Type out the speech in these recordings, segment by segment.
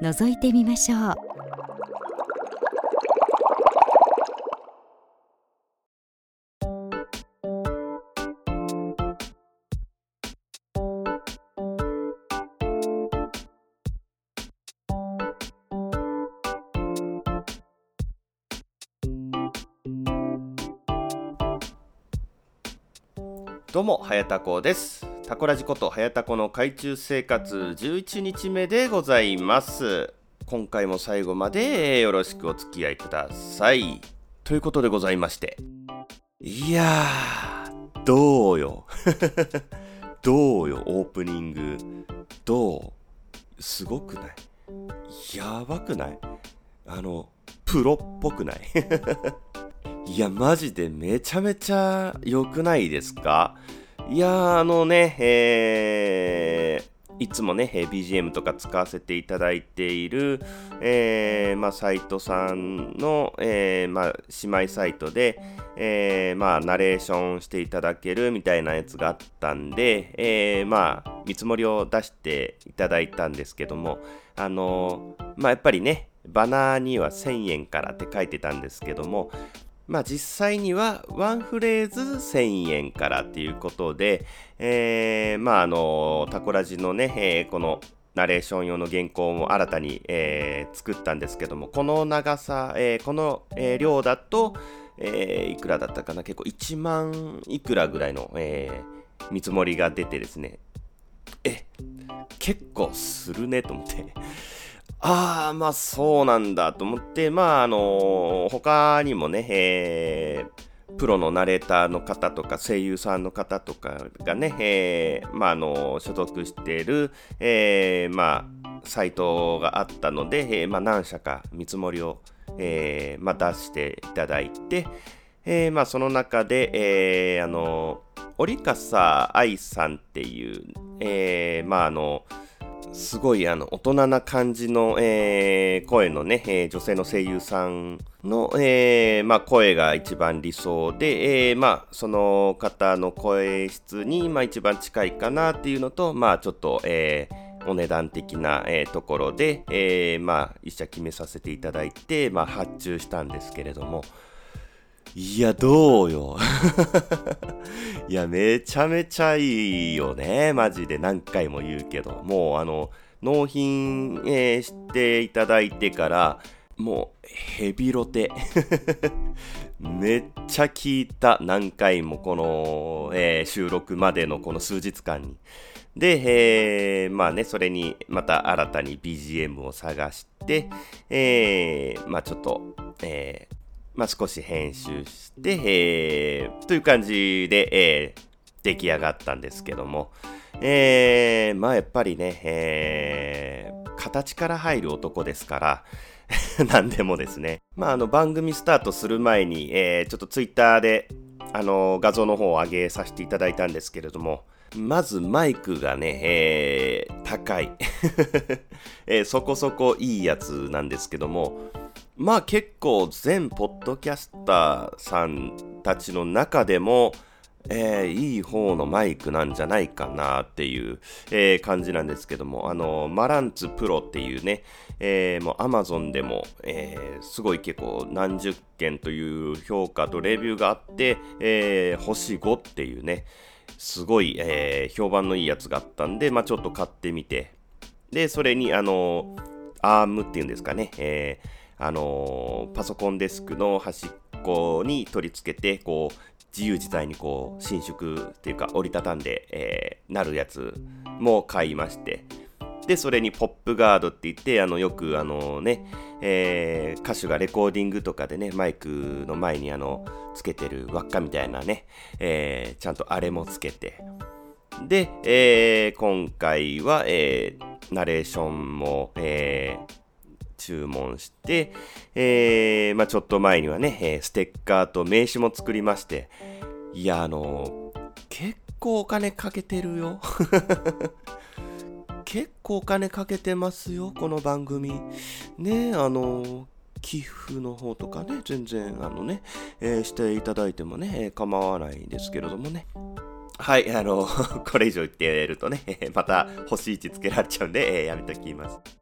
覗いてみましょうどうも、はやたこです。タコラジことはやたこの海中生活11日目でございます。今回も最後までよろしくお付き合いください。ということでございまして。いやー、どうよ。どうよ、オープニング。どう？すごくない？やばくない？あの、プロっぽくない？いや、マジでめちゃめちゃ良くないですか？いやあのね、えー、いつもね、BGM とか使わせていただいている、えー、まあ、サイトさんの、えー、まあ、姉妹サイトで、えー、まあ、ナレーションしていただけるみたいなやつがあったんで、えー、まあ、見積もりを出していただいたんですけども、あのまあ、やっぱりね、バナーには1000円からって書いてたんですけども、まあ実際にはワンフレーズ1000円からっていうことで、えー、まああの、タコラジのね、えー、このナレーション用の原稿も新たに、えー、作ったんですけども、この長さ、えー、この、えー、量だと、えー、いくらだったかな？結構1万いくらぐらいの、えー、見積もりが出てですね、え、結構するねと思って。ああ、まあそうなんだと思って、まああの他にもね、えー、プロのナレーターの方とか声優さんの方とかがね、えー、まああの所属している、えー、まあサイトがあったので、えー、まあ何社か見積もりを、えー、まあ出していただいて、えー、まあその中で、えー、あの折笠愛さんっていう、えー、まああのすごいあの大人な感じの、えー、声のね、えー、女性の声優さんの、えー、まあ、声が一番理想で、えまあ、その方の声質に、まあ、一番近いかなっていうのと、まあ、ちょっと、えお値段的な、えところで、えまあ、一社決めさせていただいて、まあ、発注したんですけれども、いや、どうよ。いや、めちゃめちゃいいよね。マジで何回も言うけど。もう、あの、納品、えー、していただいてから、もう、ヘビロテ。めっちゃ聞いた。何回も、この、えー、収録までのこの数日間に。で、えー、まあね、それにまた新たに BGM を探して、えー、まあちょっと、えー、まあ、少し編集して、えー、という感じで、えー、出来上がったんですけども、えー、まあやっぱりね、えー、形から入る男ですから、何でもですね。まああの番組スタートする前に、えー、ちょっとツイッターで、あの画像の方を上げさせていただいたんですけれども、まずマイクがね、えー、高い、えー、そこそこいいやつなんですけども、まあ結構全ポッドキャスターさんたちの中でも、えー、いい方のマイクなんじゃないかなっていう、えー、感じなんですけども、あの、マランツプロっていうね、えー、もう Amazon でも、えー、すごい結構何十件という評価とレビューがあって、えー、星5っていうね、すごい、えー、評判のいいやつがあったんで、まあちょっと買ってみて、で、それにあの、アームっていうんですかね、えーあのー、パソコンデスクの端っこに取り付けて、こう、自由自在にこう、伸縮っていうか折りたたんで、えー、なるやつも買いまして、で、それにポップガードって言って、あの、よくあのね、えー、歌手がレコーディングとかでね、マイクの前にあの、つけてる輪っかみたいなね、えー、ちゃんとあれもつけて、で、えー、今回は、えー、ナレーションも、えー、注文して、えー、まあ、ちょっと前にはね、えステッカーと名刺も作りまして、いや、あの結構お金かけてるよ。結構お金かけてますよ、この番組。ね、あの寄付の方とかね、全然、あのね、えー、していただいてもねえ、構わないんですけれどもね。はい、あの、これ以上言ってやるとね、また星1つけられちゃうんで、えー、やめときます。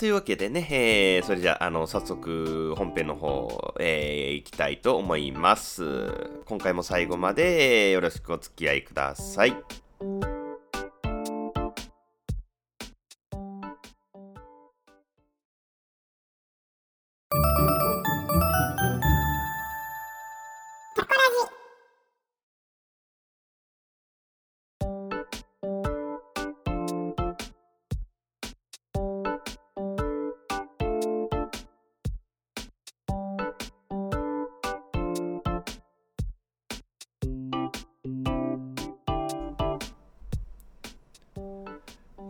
というわけでね、えー、それじゃあ、あの、早速本編の方、えー、行きたいと思います。今回も最後までよろしくお付き合いください。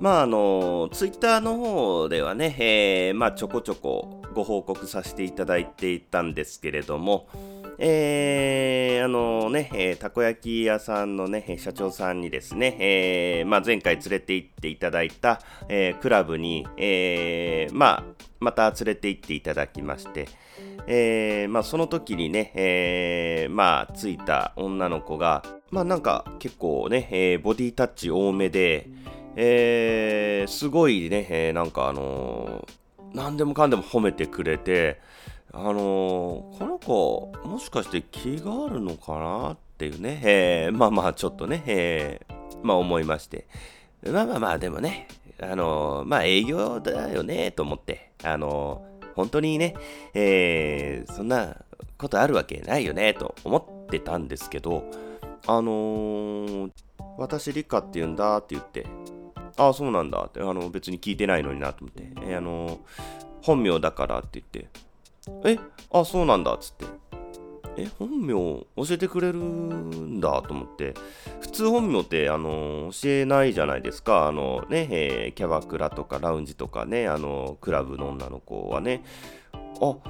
まああのツイッターの方ではね、えー、まあちょこちょこご報告させていただいていたんですけれども、えー、あのね、えー、たこ焼き屋さんのね、社長さんにですね、えー、まあ、前回連れて行っていただいた、えー、クラブに、えー、まあ、また連れて行っていただきまして、えー、まあ、その時にね、えー、まあ、着いた女の子が、まあ、なんか結構ね、えー、ボディタッチ多めで、えー、すごいね、えー、なんかあのー、何でもかんでも褒めてくれて、あのー、この子、もしかして気があるのかなっていうね、えー、まあまあちょっとね、えー、まあ思いまして。まあまあまあ、でもね、あのー、まあ営業だよね、と思って、あの本当にね、えそんなことあるわけないよね、と思ってたんですけど、あの私、リカって言うんだって言って、ああ、そうなんだって、あの、別に聞いてないのになと思って、えー、あの、本名だからって言って、え、ああ、そうなんだっつって、え、本名教えてくれるんだと思って、普通本名って、あの、教えないじゃないですか。あのね、えー、キャバクラとかラウンジとかね、あの、クラブの女の子はね、あ、こ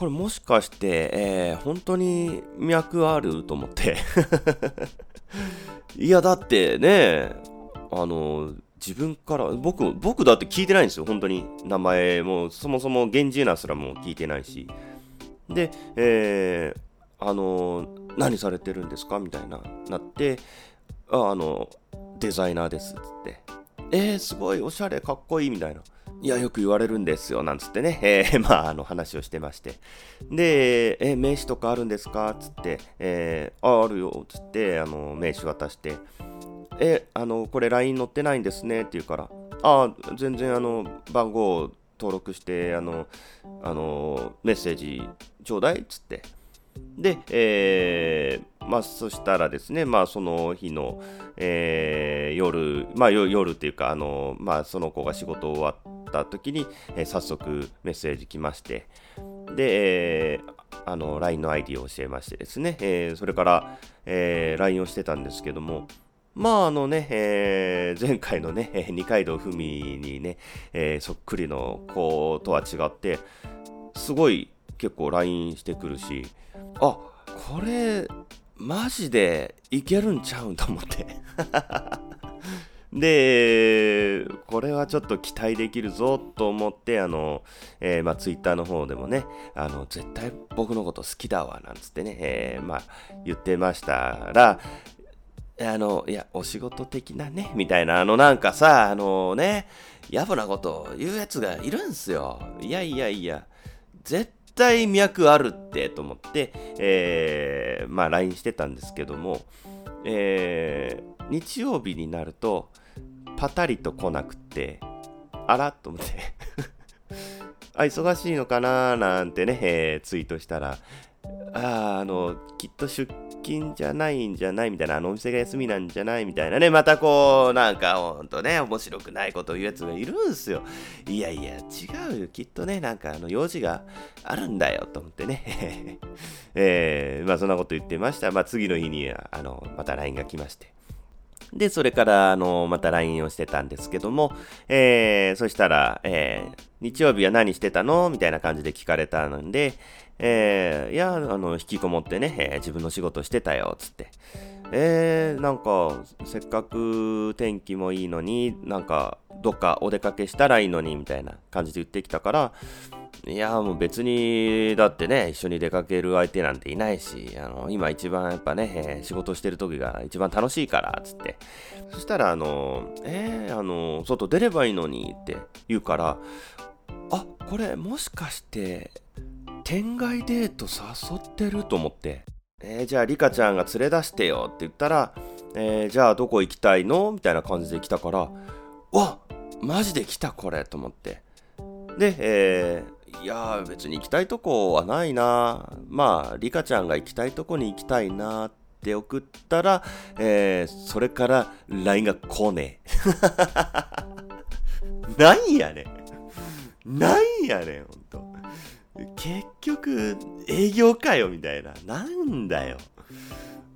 れもしかして、えー、本当に脈あると思って。いや、だってね、あの、自分から、僕、僕だって聞いてないんですよ、本当に。名前も、そもそも源氏名すらも聞いてないし。で、えー、あの、何されてるんですか？みたいな、なって、あ、あの、デザイナーです、つって。えー、すごい、おしゃれ、かっこいい、みたいな。いや、よく言われるんですよ、なんつってね、えー、まあ、あの、話をしてまして。で、えー、名刺とかあるんですか？つって、えー、あ、あるよ、つって、あの、名刺渡して、え、あの、これ LINE 載ってないんですねって言うから、ああ、全然あの、番号登録して、あの、あの、メッセージちょうだいっつって。で、えー、まあ、そしたらですね、まあ、その日の、えー、夜、まあ、夜っていうか、あの、まあ、その子が仕事終わった時に、えー、早速メッセージ来まして、で、えー、あの、LINE の ID を教えましてですね、えー、それから、えー、LINE をしてたんですけども、まああのね、えー、前回のね、二階堂ふみにね、えー、そっくりの子とは違って、すごい結構 LINE してくるし、あ、これ、マジでいけるんちゃうんと思って。で、これはちょっと期待できるぞと思って、あの、えー、まあ、ツイッターの方でもね、あの、絶対僕のこと好きだわ、なんつってね、えー、まあ、言ってましたら、あの、いや、お仕事的なね、みたいな、あの、なんかさ、あのね、野暮なこと言うやつがいるんすよ。いやいやいや、絶対脈あるって、と思って、えー、まあ、LINE してたんですけども、えー、日曜日になると、パタリと来なくて、あらと思って あ、忙しいのかななんてね、えー、ツイートしたら、ああの、きっと出勤じゃないんじゃないみたいな、あのお店が休みなんじゃないみたいなね、またこう、なんかほんとね、面白くないことを言うやつがいるんすよ。いやいや、違うよ。きっとね、なんかあの、用事があるんだよ、と思ってね。えー、まあそんなこと言ってました。まあ次の日に、あの、また LINE が来まして。で、それから、あの、また LINE をしてたんですけども、えー、そしたら、えー、日曜日は何してたの？みたいな感じで聞かれたので、えー、いや、あの、引きこもってね、えー、自分の仕事してたよ、つって。えー、なんか、せっかく天気もいいのに、なんか、どっかお出かけしたらいいのに、みたいな感じで言ってきたから、いや、もう別に、だってね、一緒に出かける相手なんていないし、あの、今一番やっぱね、えー、仕事してる時が一番楽しいから、つって。そしたら、あの、えー、あの、外出ればいいのにって言うから、あ、これもしかして、天外デート誘ってると思って。えー、じゃあリカちゃんが連れ出してよって言ったら、えー、じゃあどこ行きたいの？みたいな感じで来たから、わマジで来たこれと思って。で、えー、いや別に行きたいとこはないな。まあ、リカちゃんが行きたいとこに行きたいなって送ったら、えー、それから LINE が来ねえ。なんやねん。なんやねん、ほんと。結局、営業かよ、みたいな。なんだよ。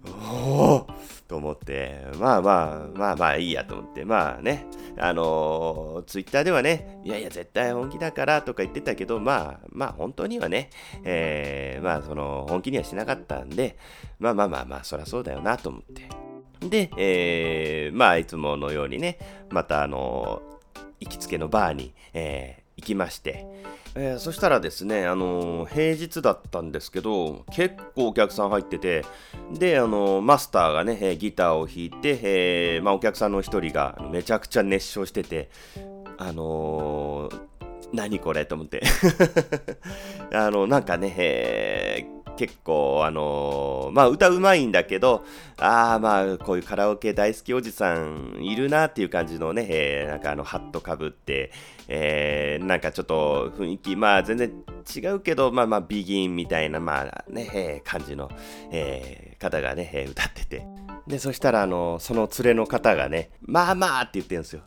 おおと思って、まあまあ、まあまあいいやと思って、まあね、あのー、ツイッターではね、いやいや、絶対本気だからとか言ってたけど、まあ、まあ本当にはね、えー、まあその、本気にはしなかったんで、まあまあまあまあ、そりゃそうだよなと思って。で、えー、まあいつものようにね、またあのー、行きつけのバーに、えー、行きまして、えー、そしたらですね、あのー、平日だったんですけど、結構お客さん入ってて、で、あのー、マスターがね、えギターを弾いて、えまあ、お客さんの一人がめちゃくちゃ熱唱してて、あの何これと思って。あの、なんかね、え結構、あのー、まあ歌うまいんだけど、ああ、まあこういうカラオケ大好きおじさんいるなっていう感じのね、えー、なんかあのハットかぶって、えー、なんかちょっと雰囲気、まあ全然違うけど、まあまあビギンみたいな、まあね、えー、感じの、えー、方がね、えー、歌ってて。で、そしたら、あの、その連れの方がね、まあまあって言ってるんですよ。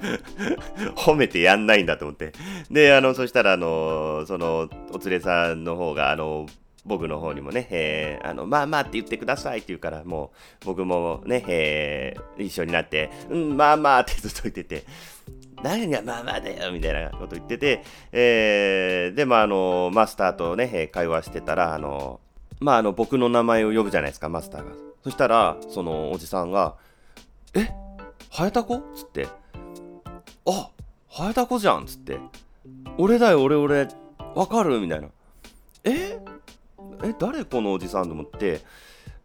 褒めてやんないんだと思って。で、あの、そしたら、あの、その、お連れさんの方が、あの、僕の方にもね、えー、あの、まあまあって言ってくださいって言うから、もう、僕もね、えー、一緒になって、うん、まあまあってずっと言ってて、何がまあまあだよみたいなこと言ってて、えー、で、まあ、あの、マスターとね、会話してたら、あの、まあ、あの、僕の名前を呼ぶじゃないですか、マスターが。そしたら、そのおじさんが、え？ハヤタコつって、あハヤタコじゃんっつって。俺だよ、俺、俺、わかる？みたいな。え？え、誰このおじさん？と思って、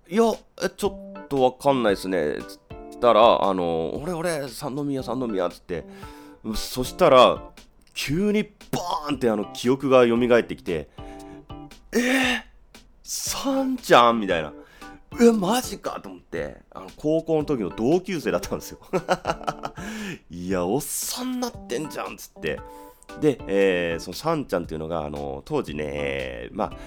いや、え、ちょっとわかんないっすねっ。つったら、あの、俺、俺、三宮、三宮っ、つって、そしたら、急にバーンってあの記憶が蘇ってきて、え？ー、サンちゃん？みたいな。え、マジかと思って、あの、高校の時の同級生だったんですよ。いや、おっさんなってんじゃんつって。で、えー、そのサンちゃんっていうのが、あの、当時ね、えー、まあ、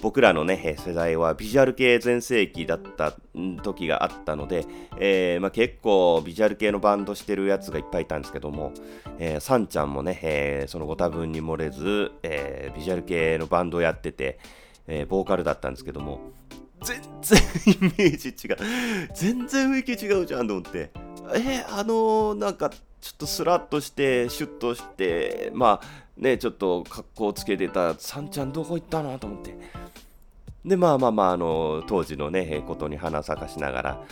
僕らのね、世代はビジュアル系全盛期だった時があったので、えー、まあ、結構ビジュアル系のバンドしてるやつがいっぱいいたんですけども、えー、サンちゃんもね、えー、そのご多分に漏れず、えビジュアル系のバンドをやってて、えボーカルだったんですけども、全然イメージ違う。全然雰囲気違うじゃんと思って。えー、あのー、なんか、ちょっとスラッとして、シュッとして、まあ、ね、ちょっと格好つけてた、さんちゃんどこ行ったのと思って。で、まあまあまあ、あの、当時のね、ことに花咲かしながら、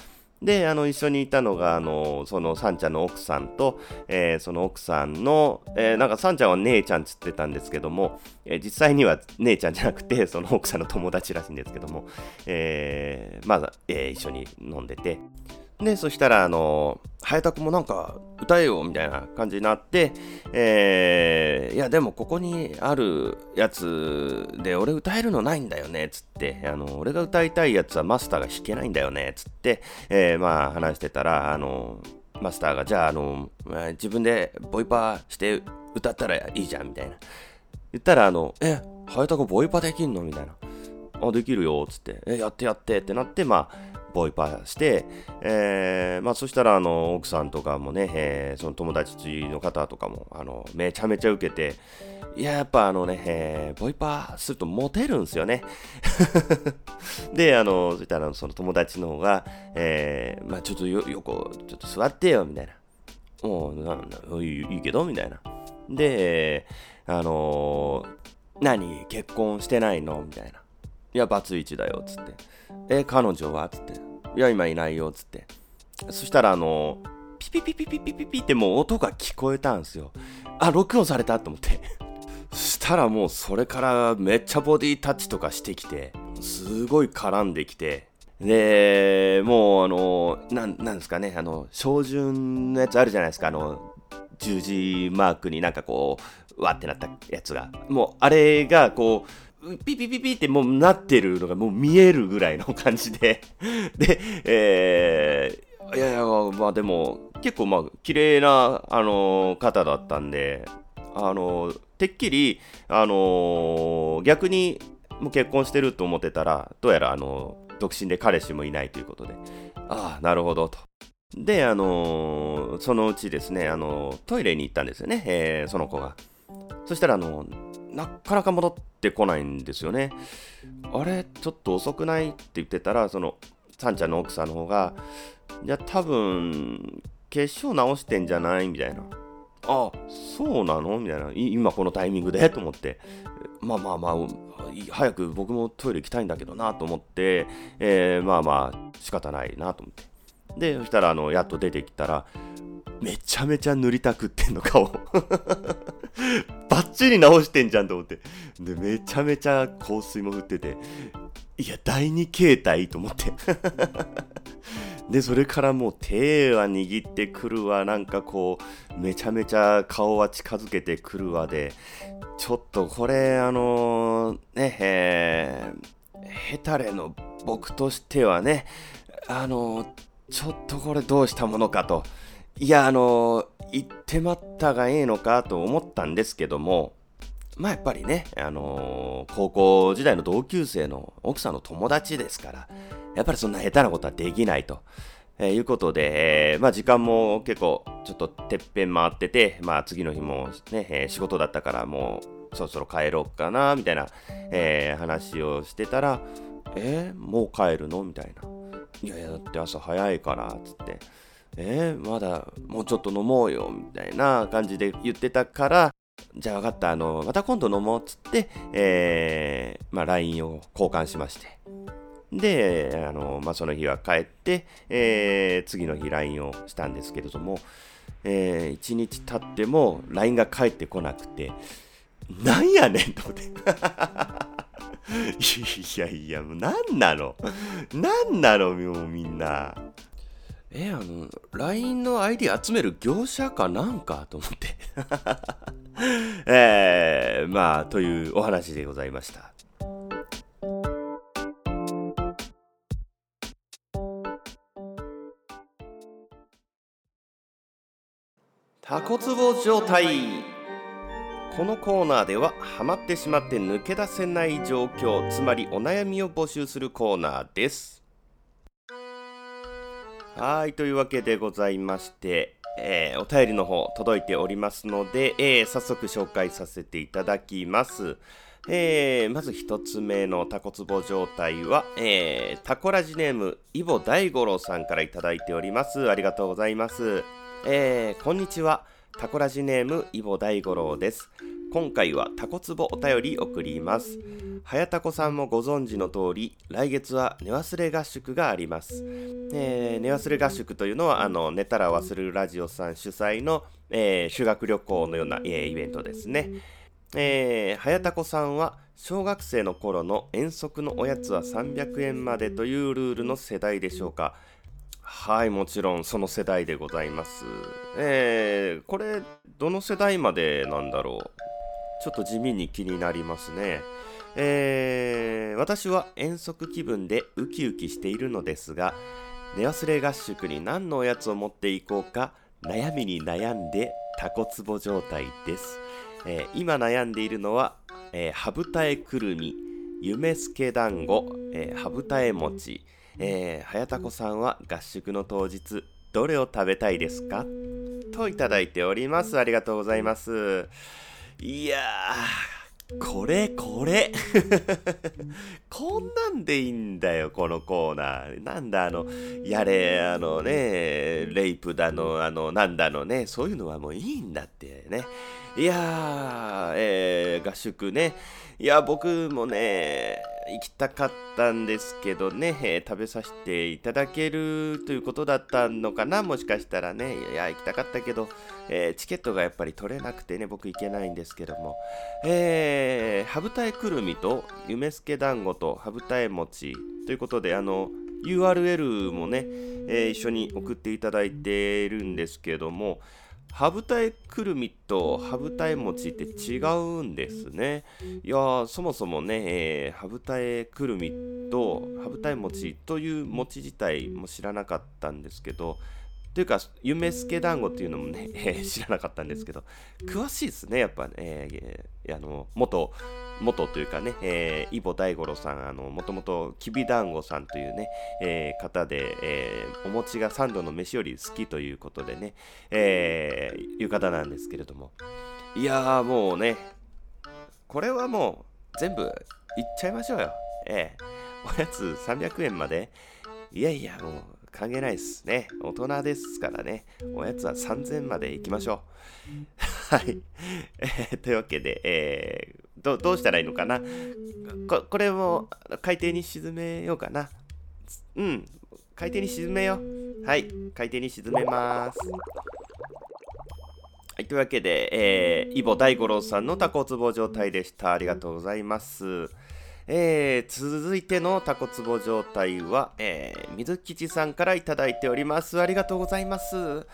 で、あの、一緒にいたのが、あの、その、サンちゃんの奥さんと、えー、その奥さんの、えー、なんか、サンちゃんは姉ちゃんつってたんですけども、えー、実際には姉ちゃんじゃなくて、その奥さんの友達らしいんですけども、え、まだ、え、一緒に飲んでて、で、そしたら、あの、ハヤタもなんか歌えよみたいな感じになって、えー、いや、でもここにあるやつで俺歌えるのないんだよね、つって、あの、俺が歌いたいやつはマスターが弾けないんだよね、つって、えー、まあ話してたら、あの、マスターが、じゃあ、あの、自分でボイパーして歌ったらいいじゃん、みたいな。言ったら、あの、え、ハヤタボイパできんの？みたいな。あ、できるよ、つって、え、やってやってってなって、まあ、ボイパーして、えー、まあ、そしたら、あの、奥さんとかもね、えー、その友達の方とかも、あの、めちゃめちゃ受けて、いや、やっぱあのね、えー、ボイパーするとモテるんですよね。で、あの、そしたら、その友達の方が、えー、まあ、ちょっとよ、横、ちょっと座ってよ、みたいな。もう、なんだ、いいけど、みたいな。で、あの、何？結婚してないの？みたいな。いや、バツイチだよ、つって。え、彼女は？つって。いや、今いないよ、つって。そしたら、あの、ピピピピピピピピってもう音が聞こえたんですよ。あ、録音された？と思って。そしたらもうそれからめっちゃボディタッチとかしてきて、すごい絡んできて、で、もうあの、なん、なんですかね、あの、照準のやつあるじゃないですか、あの、十字マークになんかこう、わってなったやつが。もう、あれがこう、ピピピピってもうなってるのがもう見えるぐらいの感じで で、えー、いやいや、まあでも、結構まあ、綺麗な、あのー、方だったんで、あのー、てっきり、あのー、逆に、もう結婚してると思ってたら、どうやら、あの独身で彼氏もいないということで、ああ、なるほどと。で、あの、そのうちですね、あの、トイレに行ったんですよね、えー、その子が。そしたら、あのなかなか戻ってこないんですよね。あれ、ちょっと遅くないって言ってたら、その、サンちゃんの奥さんの方が、いや、多分、化粧直してんじゃないみたいな。あ、そうなの？みたいな。今このタイミングで？と思って。まあまあまあ、早く僕もトイレ行きたいんだけどなと思って、えー、まあまあ、仕方ないなと思って。で、そしたら、あの、やっと出てきたら、めちゃめちゃ塗りたくってんの顔。バッチリ直してんじゃんと思って。で、めちゃめちゃ香水も振ってて、いや、第二形態と思って。で、それからもう手は握ってくるわ、なんかこう、めちゃめちゃ顔は近づけてくるわで、ちょっとこれ、あのー、ね、えー、ヘタレの僕としてはね、あのーちょっとこれどうしたものかと。いや、あの言ってまったがええのかと思ったんですけども、まあやっぱりね、あのー、高校時代の同級生の奥さんの友達ですから、やっぱりそんな下手なことはできないと。えー、いうことで、えー、まあ時間も結構ちょっとてっぺん回ってて、まあ次の日もね、えー、仕事だったからもうそろそろ帰ろうかな、みたいな、えー、話をしてたら、えー、もう帰るの？みたいな。いやいや、だって朝早いから、つって、えー、まだもうちょっと飲もうよ、みたいな感じで言ってたから、じゃあ分かった、あの、また今度飲もうっ、つって、えー、まあ LINE を交換しまして。で、あの、まあその日は帰って、えー、次の日 LINE をしたんですけれども、えー、1日経っても LINE が返ってこなくて、なんやねんと思って。いやいや、もう何なの？何なの？もうみんな。え、あの、LINE の ID 集める業者かなんか？と思って。えー、まあ、というお話でございました。タコツボ状態。このコーナーではハマってしまって抜け出せない状況つまりお悩みを募集するコーナーです。はいというわけでございまして、えー、お便りの方届いておりますので、えー、早速紹介させていただきます。えー、まず一つ目のタコツボ状態は、え、タコラジネームイボ大五郎さんからいただいております。ありがとうございます。え、こんにちは。タコラジネームイボ大五郎です。今回はタコツボお便り送りますはやたこさんもご存知の通り来月は寝忘れ合宿があります、えー、寝忘れ合宿というのはあの寝たら忘れるラジオさん主催の、えー、修学旅行のような、えー、イベントですねえー、はやたこさんは小学生の頃の遠足のおやつは300円までというルールの世代でしょうかはい、もちろんその世代でございます。えー、これ、どの世代までなんだろう？ちょっと地味に気になりますね。えー、私は遠足気分でウキウキしているのですが、寝忘れ合宿に何のおやつを持っていこうか悩みに悩んでタコツボ状態です。えー、今悩んでいるのは、えー、ハブタエくるみ、夢助団子、えー、羽二重餅、えー、早田子さんは合宿の当日どれを食べたいですか？といただいておりますありがとうございますいやーこれこれ。こんなんでいいんだよこのコーナー。なんだあのやれあのねレイプだのあのなんだのね。そういうのはもういいんだってね。いやー、えー、合宿ね。いや、僕もね、行きたかったんですけどね、えー、食べさせていただけるということだったのかな、もしかしたらね。いや、行きたかったけど、えー、チケットがやっぱり取れなくてね、僕行けないんですけども。えー、羽二重くるみと夢助団子と羽二重餅ということで、あの、URL もね、えー、一緒に送っていただいているんですけども、羽二重くるみと羽二重餅って違うんですね。いやそもそもね、えー、羽二重くるみと羽二重餅という餅自体も知らなかったんですけど、というか、夢助団子っていうのもね、えー、知らなかったんですけど、詳しいですね、やっぱね、えー、あの、元、元というかね、えー、イボ大五郎さん、あの、もともときび団子さんというね、えー、方で、えー、お餅が三度の飯より好きということでね、えー、いう方なんですけれども、いやーもうね、これはもう全部いっちゃいましょうよ。ええー、おやつ300円まで、いやいや、もう、関係ないですね。大人ですからね。おやつは3000まで行きましょう。はい。えー、というわけで、えー、どどうしたらいいのかな？ここれも海底に沈めようかな。うん。海底に沈めよう。はい。海底に沈めます。はい。というわけで、えー、イボ大五郎さんのタコツボ状態でした。ありがとうございます。えー、続いてのタコツボ状態は、えー、水吉さんからいただいております。ありがとうございます。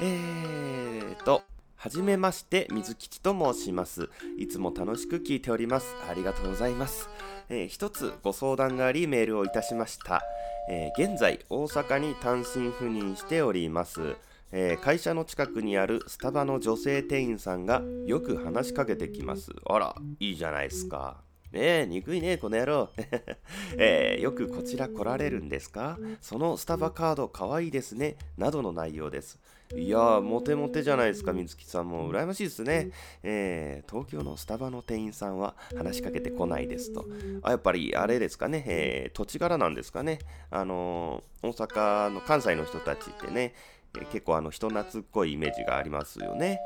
えーと、はじめまして、水吉と申します。いつも楽しく聞いております。ありがとうございます。えー、一つご相談がありメールをいたしました。えー、現在、大阪に単身赴任しております。えー、会社の近くにあるスタバの女性店員さんがよく話しかけてきます。あら、いいじゃないですか。ねえ、憎いね、この野郎。えー、よくこちら来られるんですか？そのスタバカードかわいいですね。などの内容です。いやー、モテモテじゃないですか、水木さんも。羨ましいですね。えー、東京のスタバの店員さんは話しかけてこないですと。あ、やっぱりあれですかね、えー、土地柄なんですかね。あのー、大阪の関西の人たちってね、えー、結構あの人懐っこいイメージがありますよね。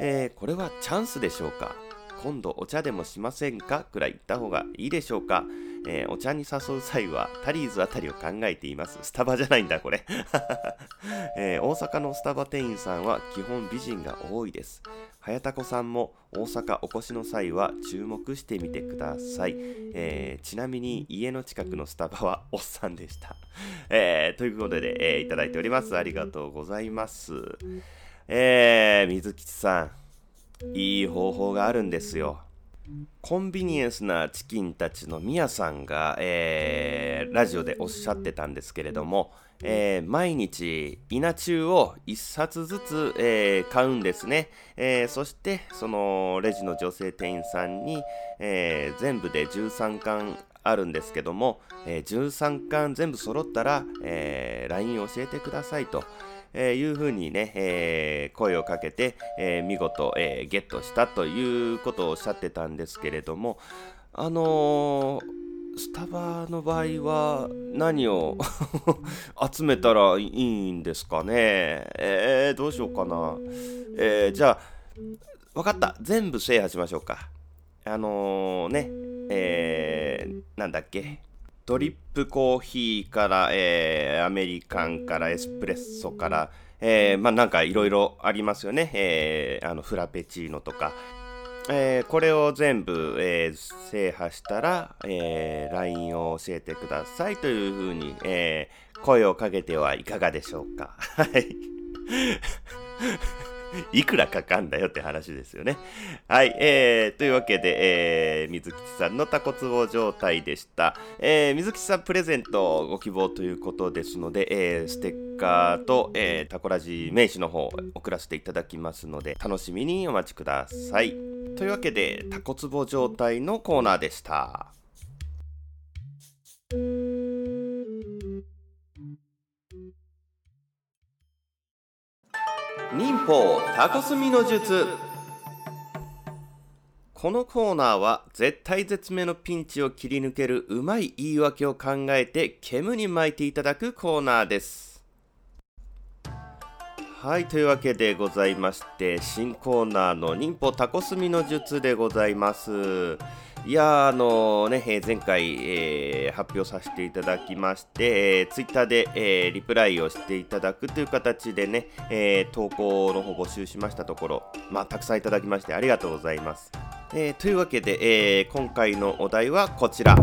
えー、これはチャンスでしょうか？今度お茶でもしませんか？くらい言った方がいいでしょうか、えー、お茶に誘う際はタリーズあたりを考えています。スタバじゃないんだ、これ、えー、大阪のスタバ店員さんは基本美人が多いです。早田子さんも大阪お越しの際は注目してみてください。えー、ちなみに家の近くのスタバはおっさんでした。えー、ということで、えー、いただいております。ありがとうございます。えー、水吉さん。いい方法があるんですよ。コンビニエンスなチキンたちのミヤさんが、えー、ラジオでおっしゃってたんですけれども、えー、毎日稲中を1冊ずつ、えー、買うんですね、えー、そしてそのレジの女性店員さんに、え全部で13巻あるんですけども、え13巻全部揃ったら、え LINE 教えてくださいと。えー、いうふうにね、えー、声をかけて、えー、見事、えーゲットしたということをおっしゃってたんですけれども、あのスタバの場合は何を 集めたらいいんですかね？えー、どうしようかな。えー、じゃあ、分かった。全部制覇しましょうか。あのー、ね、えー、なんだっけ？ドリップコーヒーから、えー、アメリカンからエスプレッソから、えー、まあなんかいろいろありますよね。えー、あのフラペチーノとか。えー、これを全部、えー、制覇したら、えー、LINE を教えてくださいというふうに、えー、声をかけてはいかがでしょうか。はい。いくらかかんだよって話ですよね。はい、えー、というわけで、えー、水吉さんのタコツボ状態でした。えー、水吉さんプレゼントご希望ということですので、えー、ステッカーと、えー、タコラジ名刺の方送らせていただきますので、楽しみにお待ちください。というわけで、タコツボ状態のコーナーでした。忍法タコスミの術。このコーナーは絶対絶命のピンチを切り抜けるうまい言い訳を考えて煙に巻いていただくコーナーです。はいというわけでございまして新コーナーの忍法タコスミの術でございます。いやあのね、えー、前回、えー、発表させていただきまして、えー、ツイッターで、えー、リプライをしていただくという形でね、えー、投稿の方募集しましたところ、まあ、たくさんいただきましてありがとうございます。えー、というわけで、えー、今回のお題はこちら。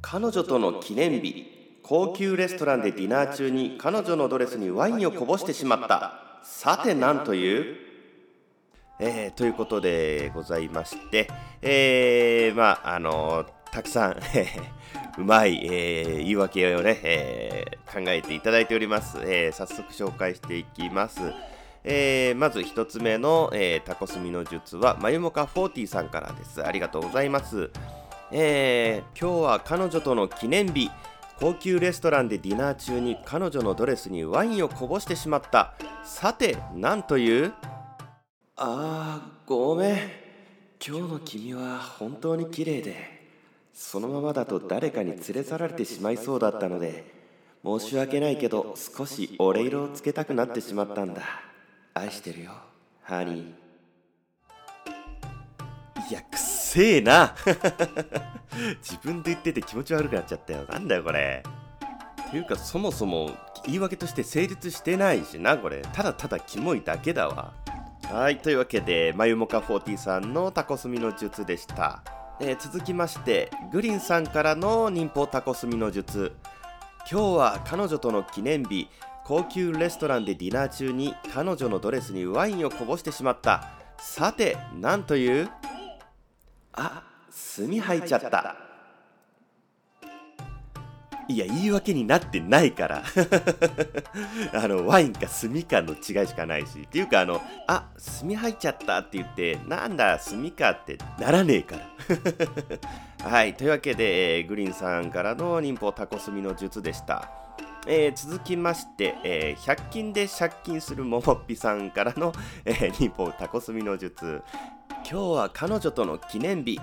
彼女との記念日。高級レストランでディナー中に彼女のドレスにワインをこぼしてしまった。さて何という？えー、ということでございまして、えー、まあ、あのたくさん うまい、えー、言い訳をね、えー、考えていただいております。えー、早速紹介していきます。えー、まず1つ目の、えー、タコスミの術は、まゆもか40さんからです。ありがとうございます。えー、今日は彼女との記念日。高級レストランでディナー中に彼女のドレスにワインをこぼしてしまった。さて、なんというああごめん。今日の君は本当に綺麗でそのままだと誰かに連れ去られてしまいそうだったので申し訳ないけど少しお礼色をつけたくなってしまったんだ。愛してるよ。ハニー。いやくせえな。自分で言ってて気持ち悪くなっちゃったよ。なんだよこれ。ていうかそもそも言い訳として成立してないしなこれ。ただただキモいだけだわ。はい、というわけで、まゆもか40さんのタコスミの術でした。えー、続きまして、グリンさんからの忍法タコスミの術。今日は彼女との記念日、高級レストランでディナー中に彼女のドレスにワインをこぼしてしまった。さて、なんという？あ、炭入っちゃった。いや言い訳になってないから。あのワインか炭かの違いしかないし。っていうかあのあ炭入っちゃったって言ってなんだ炭かってならねえから。はいというわけで、えー、グリーンさんからの忍法タコ炭の術でした。えー、続きまして、えー、100均で借金するももっぴさんからの、えー、忍法タコ炭の術。今日は彼女との記念日。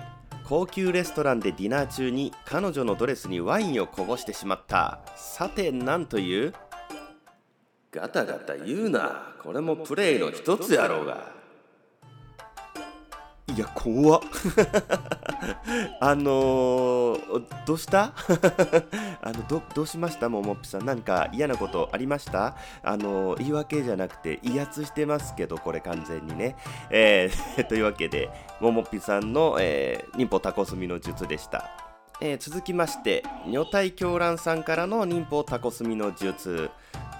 高級レストランでディナー中に彼女のドレスにワインをこぼしてしまった。さて何という？ガタガタ言うな。これもプレイの一つやろうが。いや怖っ。あのー、どうした？あのどどうしました？ももっぴさん。何か嫌なことありました？あのー、言い訳じゃなくて威圧してますけどこれ完全にね、えー、というわけでももっぴさんの、えー、忍法タコスミの術でした。えー、続きまして女体狂乱さんからの忍法タコスミの術、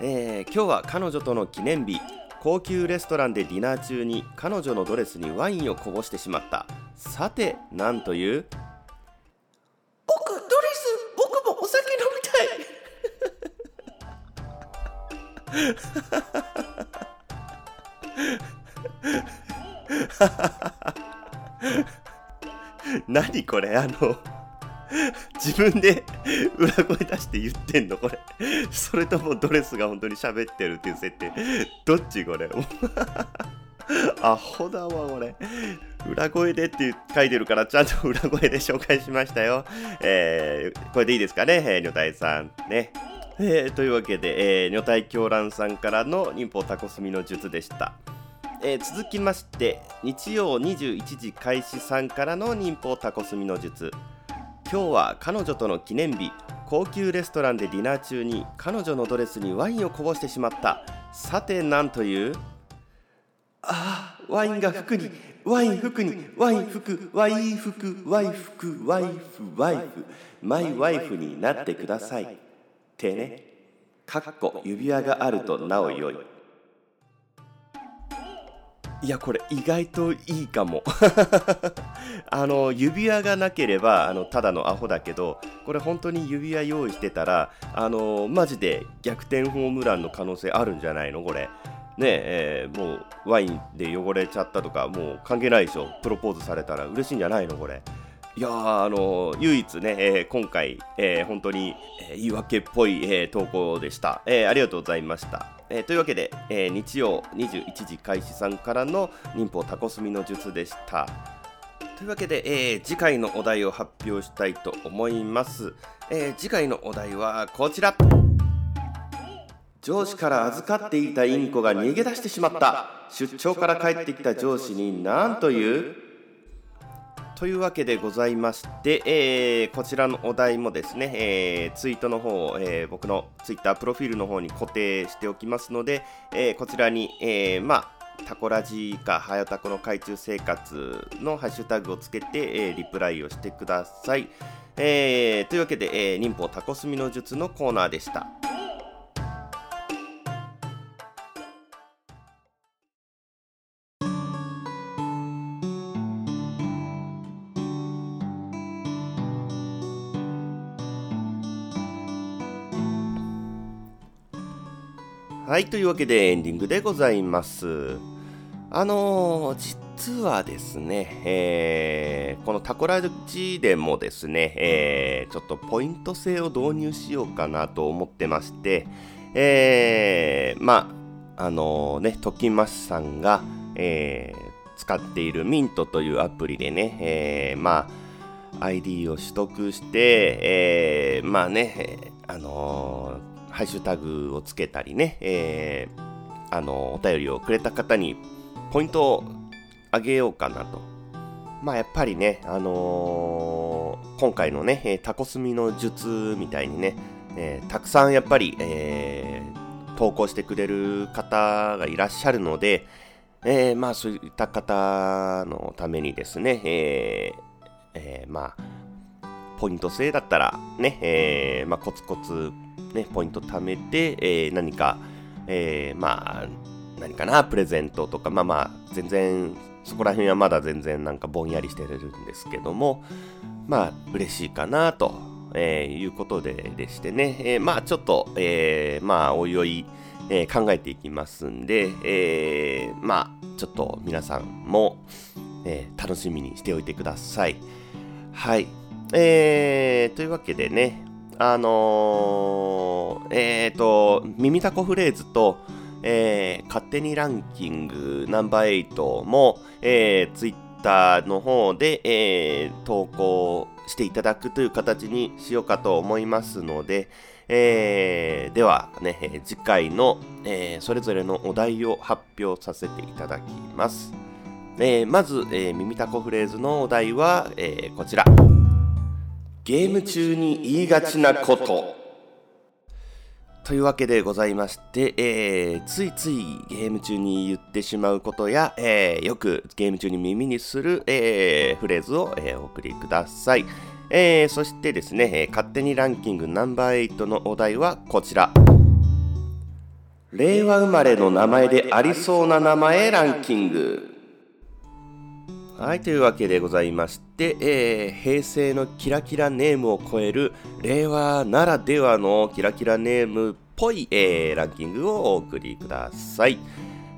えー、今日は彼女との記念日。高級レストランでディナー中に彼女のドレスにワインをこぼしてしまった。さて何という？僕ドレス僕もお酒飲みたい。何これ？あの自分で 裏声出して言ってんのこれ。それともドレスが本当に喋ってるっていう設定。どっちこれ？アホだわこれ。裏声でって書いてるからちゃんと裏声で紹介しましたよ。えー、これでいいですかね、えー、女体さんね。えー、というわけで、えー、女体狂乱さんからの忍法タコスミの術でした。えー、続きまして日曜21時開始さんからの忍法タコスミの術。今日は彼女との記念日。高級レストランでディナー中に彼女のドレスにワインをこぼしてしまった。さて何という？ああワインが服にワイン服にワイン服ワイン服ワイ服ワイフワイフ。マイワイフになってください。ってね。かっこ指輪があるとなおよい。いやこれ意外といいかも。あの指輪がなければあのただのアホだけどこれ本当に指輪用意してたらあのマジで逆転ホームランの可能性あるんじゃないの？これ。ねえー、もうワインで汚れちゃったとかもう関係ないでしょ？プロポーズされたら。嬉しいんじゃないの？これ。いやあの唯一ね、えー、今回、えー、本当に、え、言い訳っぽい、え投稿でした、えありがとうございました。えー、というわけで、えー、日曜21時開始さんからの忍法タコスミの術でした。というわけで、えー、次回のお題を発表したいと思います、え次回のお題はこちら。上司から預かっていたインコが逃げ出してしまった。出張から帰ってきた上司に何というというわけでございまして、えー、こちらのお題もですね、えー、ツイートの方を、えー、僕のツイッタープロフィールの方に固定しておきますので、えこちらに、えまあ、タコラジかはやたこの海中生活のハッシュタグをつけて、えリプライをしてください。えというわけで、え忍法タコスミの術のコーナーでした。はい、というわけでエンディングでございます。あのー、実はですね、えー、このタコラジでもですね、えー、ちょっとポイント制を導入しようかなと思ってまして、えー、まあ、あの、ね、ときましさんが、え、使っているミントというアプリでね、え、まあ、ID を取得して、え、まあね、あのーハッシュタグをつけたりね、えー、あの、お便りをくれた方にポイントをあげようかなと。まあやっぱりね、あのー、今回のね、タコスミの術みたいにね、えー、たくさんやっぱり、えー、投稿してくれる方がいらっしゃるので、えー、まあそういった方のためにですね、えーえー、まあ、ポイント制だったらね、えー、まあ、コツコツね、ポイント貯めて、えー、何か、えー、まあ、何かな、プレゼントとか、まあまあ、全然、そこら辺はまだ全然なんかぼんやりしてるんですけども、まあ、嬉しいかな、と、えー、いうことででしてね、えー、まあ、ちょっと、えー、まあ、おいおい、えー、考えていきますんで、えー、まあ、ちょっと皆さんも、えー、楽しみにしておいてください。はい。えー、というわけでね、あのー、えっ、ー、と、耳たこフレーズと、えー、勝手にランキングナンバー8も、えー、ツイッターの方で、えー、投稿していただくという形にしようかと思いますので、えー、ではね、次回の、えー、それぞれのお題を発表させていただきます。えー、まず、えー、耳たこフレーズのお題は、えー、こちら。ゲーム中に言いがちなこと。というわけでございまして、えー、ついついゲーム中に言ってしまうことや、えー、よくゲーム中に耳にする、えー、フレーズを、えお送りください。えそしてですね、え勝手にランキングナンバー8のお題はこちら。令和生まれの名前でありそうな名前ランキング。はい、というわけでございまして、えー、平成のキラキラネームを超える令和ならではのキラキラネームっぽい、えー、ランキングをお送りください。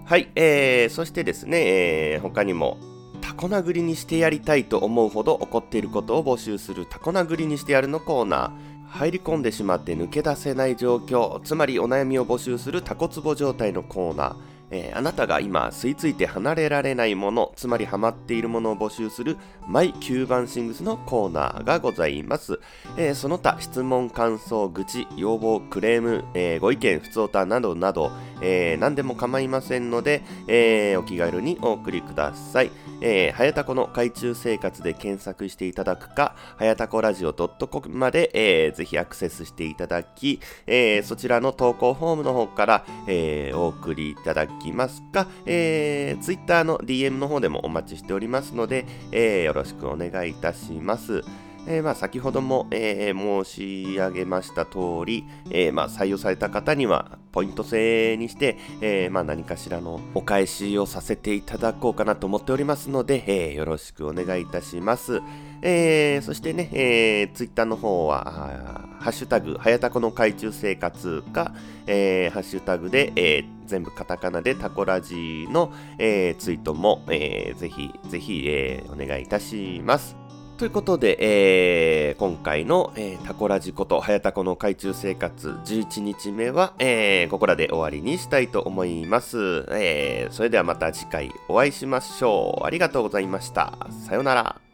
はい、えー、そしてですね、えー、他にもタコ殴りにしてやりたいと思うほど怒っていることを募集するタコ殴りにしてやるのコーナー。入り込んでしまって抜け出せない状況、つまりお悩みを募集するタコツボ状態のコーナー。えー、あなたが今吸い付いて離れられないものつまりハマっているものを募集するマイ9番シングスのコーナーがございます、えー、その他質問感想愚痴要望クレーム、えー、ご意見ふつおたなどなど、え何でも構いませんので、えお気軽にお送りください。えー、はやたこの海中生活で検索していただくか、はやたこラジオ .com まで、えー、ぜひアクセスしていただき、えー、そちらの投稿フォームの方から、えー、お送りいただきますか、えー、Twitter の DM の方でもお待ちしておりますので、えー、よろしくお願いいたします。えー、まあ、先ほども、えー、申し上げました通り、えー、まあ、採用された方にはポイント制にして、えまあ、何かしらのお返しをさせていただこうかなと思っておりますので、えよろしくお願いいたします。えそしてね、えー、ツイッターの方は、ハッシュタグ、はやたこの海中生活か、えハッシュタグで、え全部カタカナでタコラジの、えツイートも、えー、ぜひぜひ、えお願いいたします。ということで、えー、今回の、えー、タコラジコと、早タコの海中生活11日目は、えー、ここらで終わりにしたいと思います。えー、それではまた次回お会いしましょう。ありがとうございました。さようなら。